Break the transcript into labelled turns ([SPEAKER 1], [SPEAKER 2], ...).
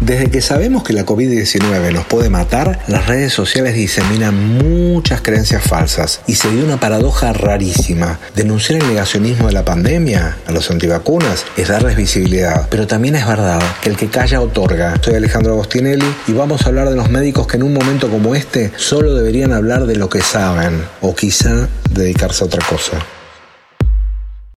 [SPEAKER 1] Desde que sabemos que la COVID-19 nos puede matar, las redes sociales diseminan muchas creencias falsas y se dio una paradoja rarísima. Denunciar el negacionismo de la pandemia a los antivacunas es darles visibilidad, pero también es verdad que el que calla otorga. Soy Alejandro Agostinelli y vamos a hablar de los médicos que en un momento como este solo deberían hablar de lo que saben o quizá dedicarse a otra cosa.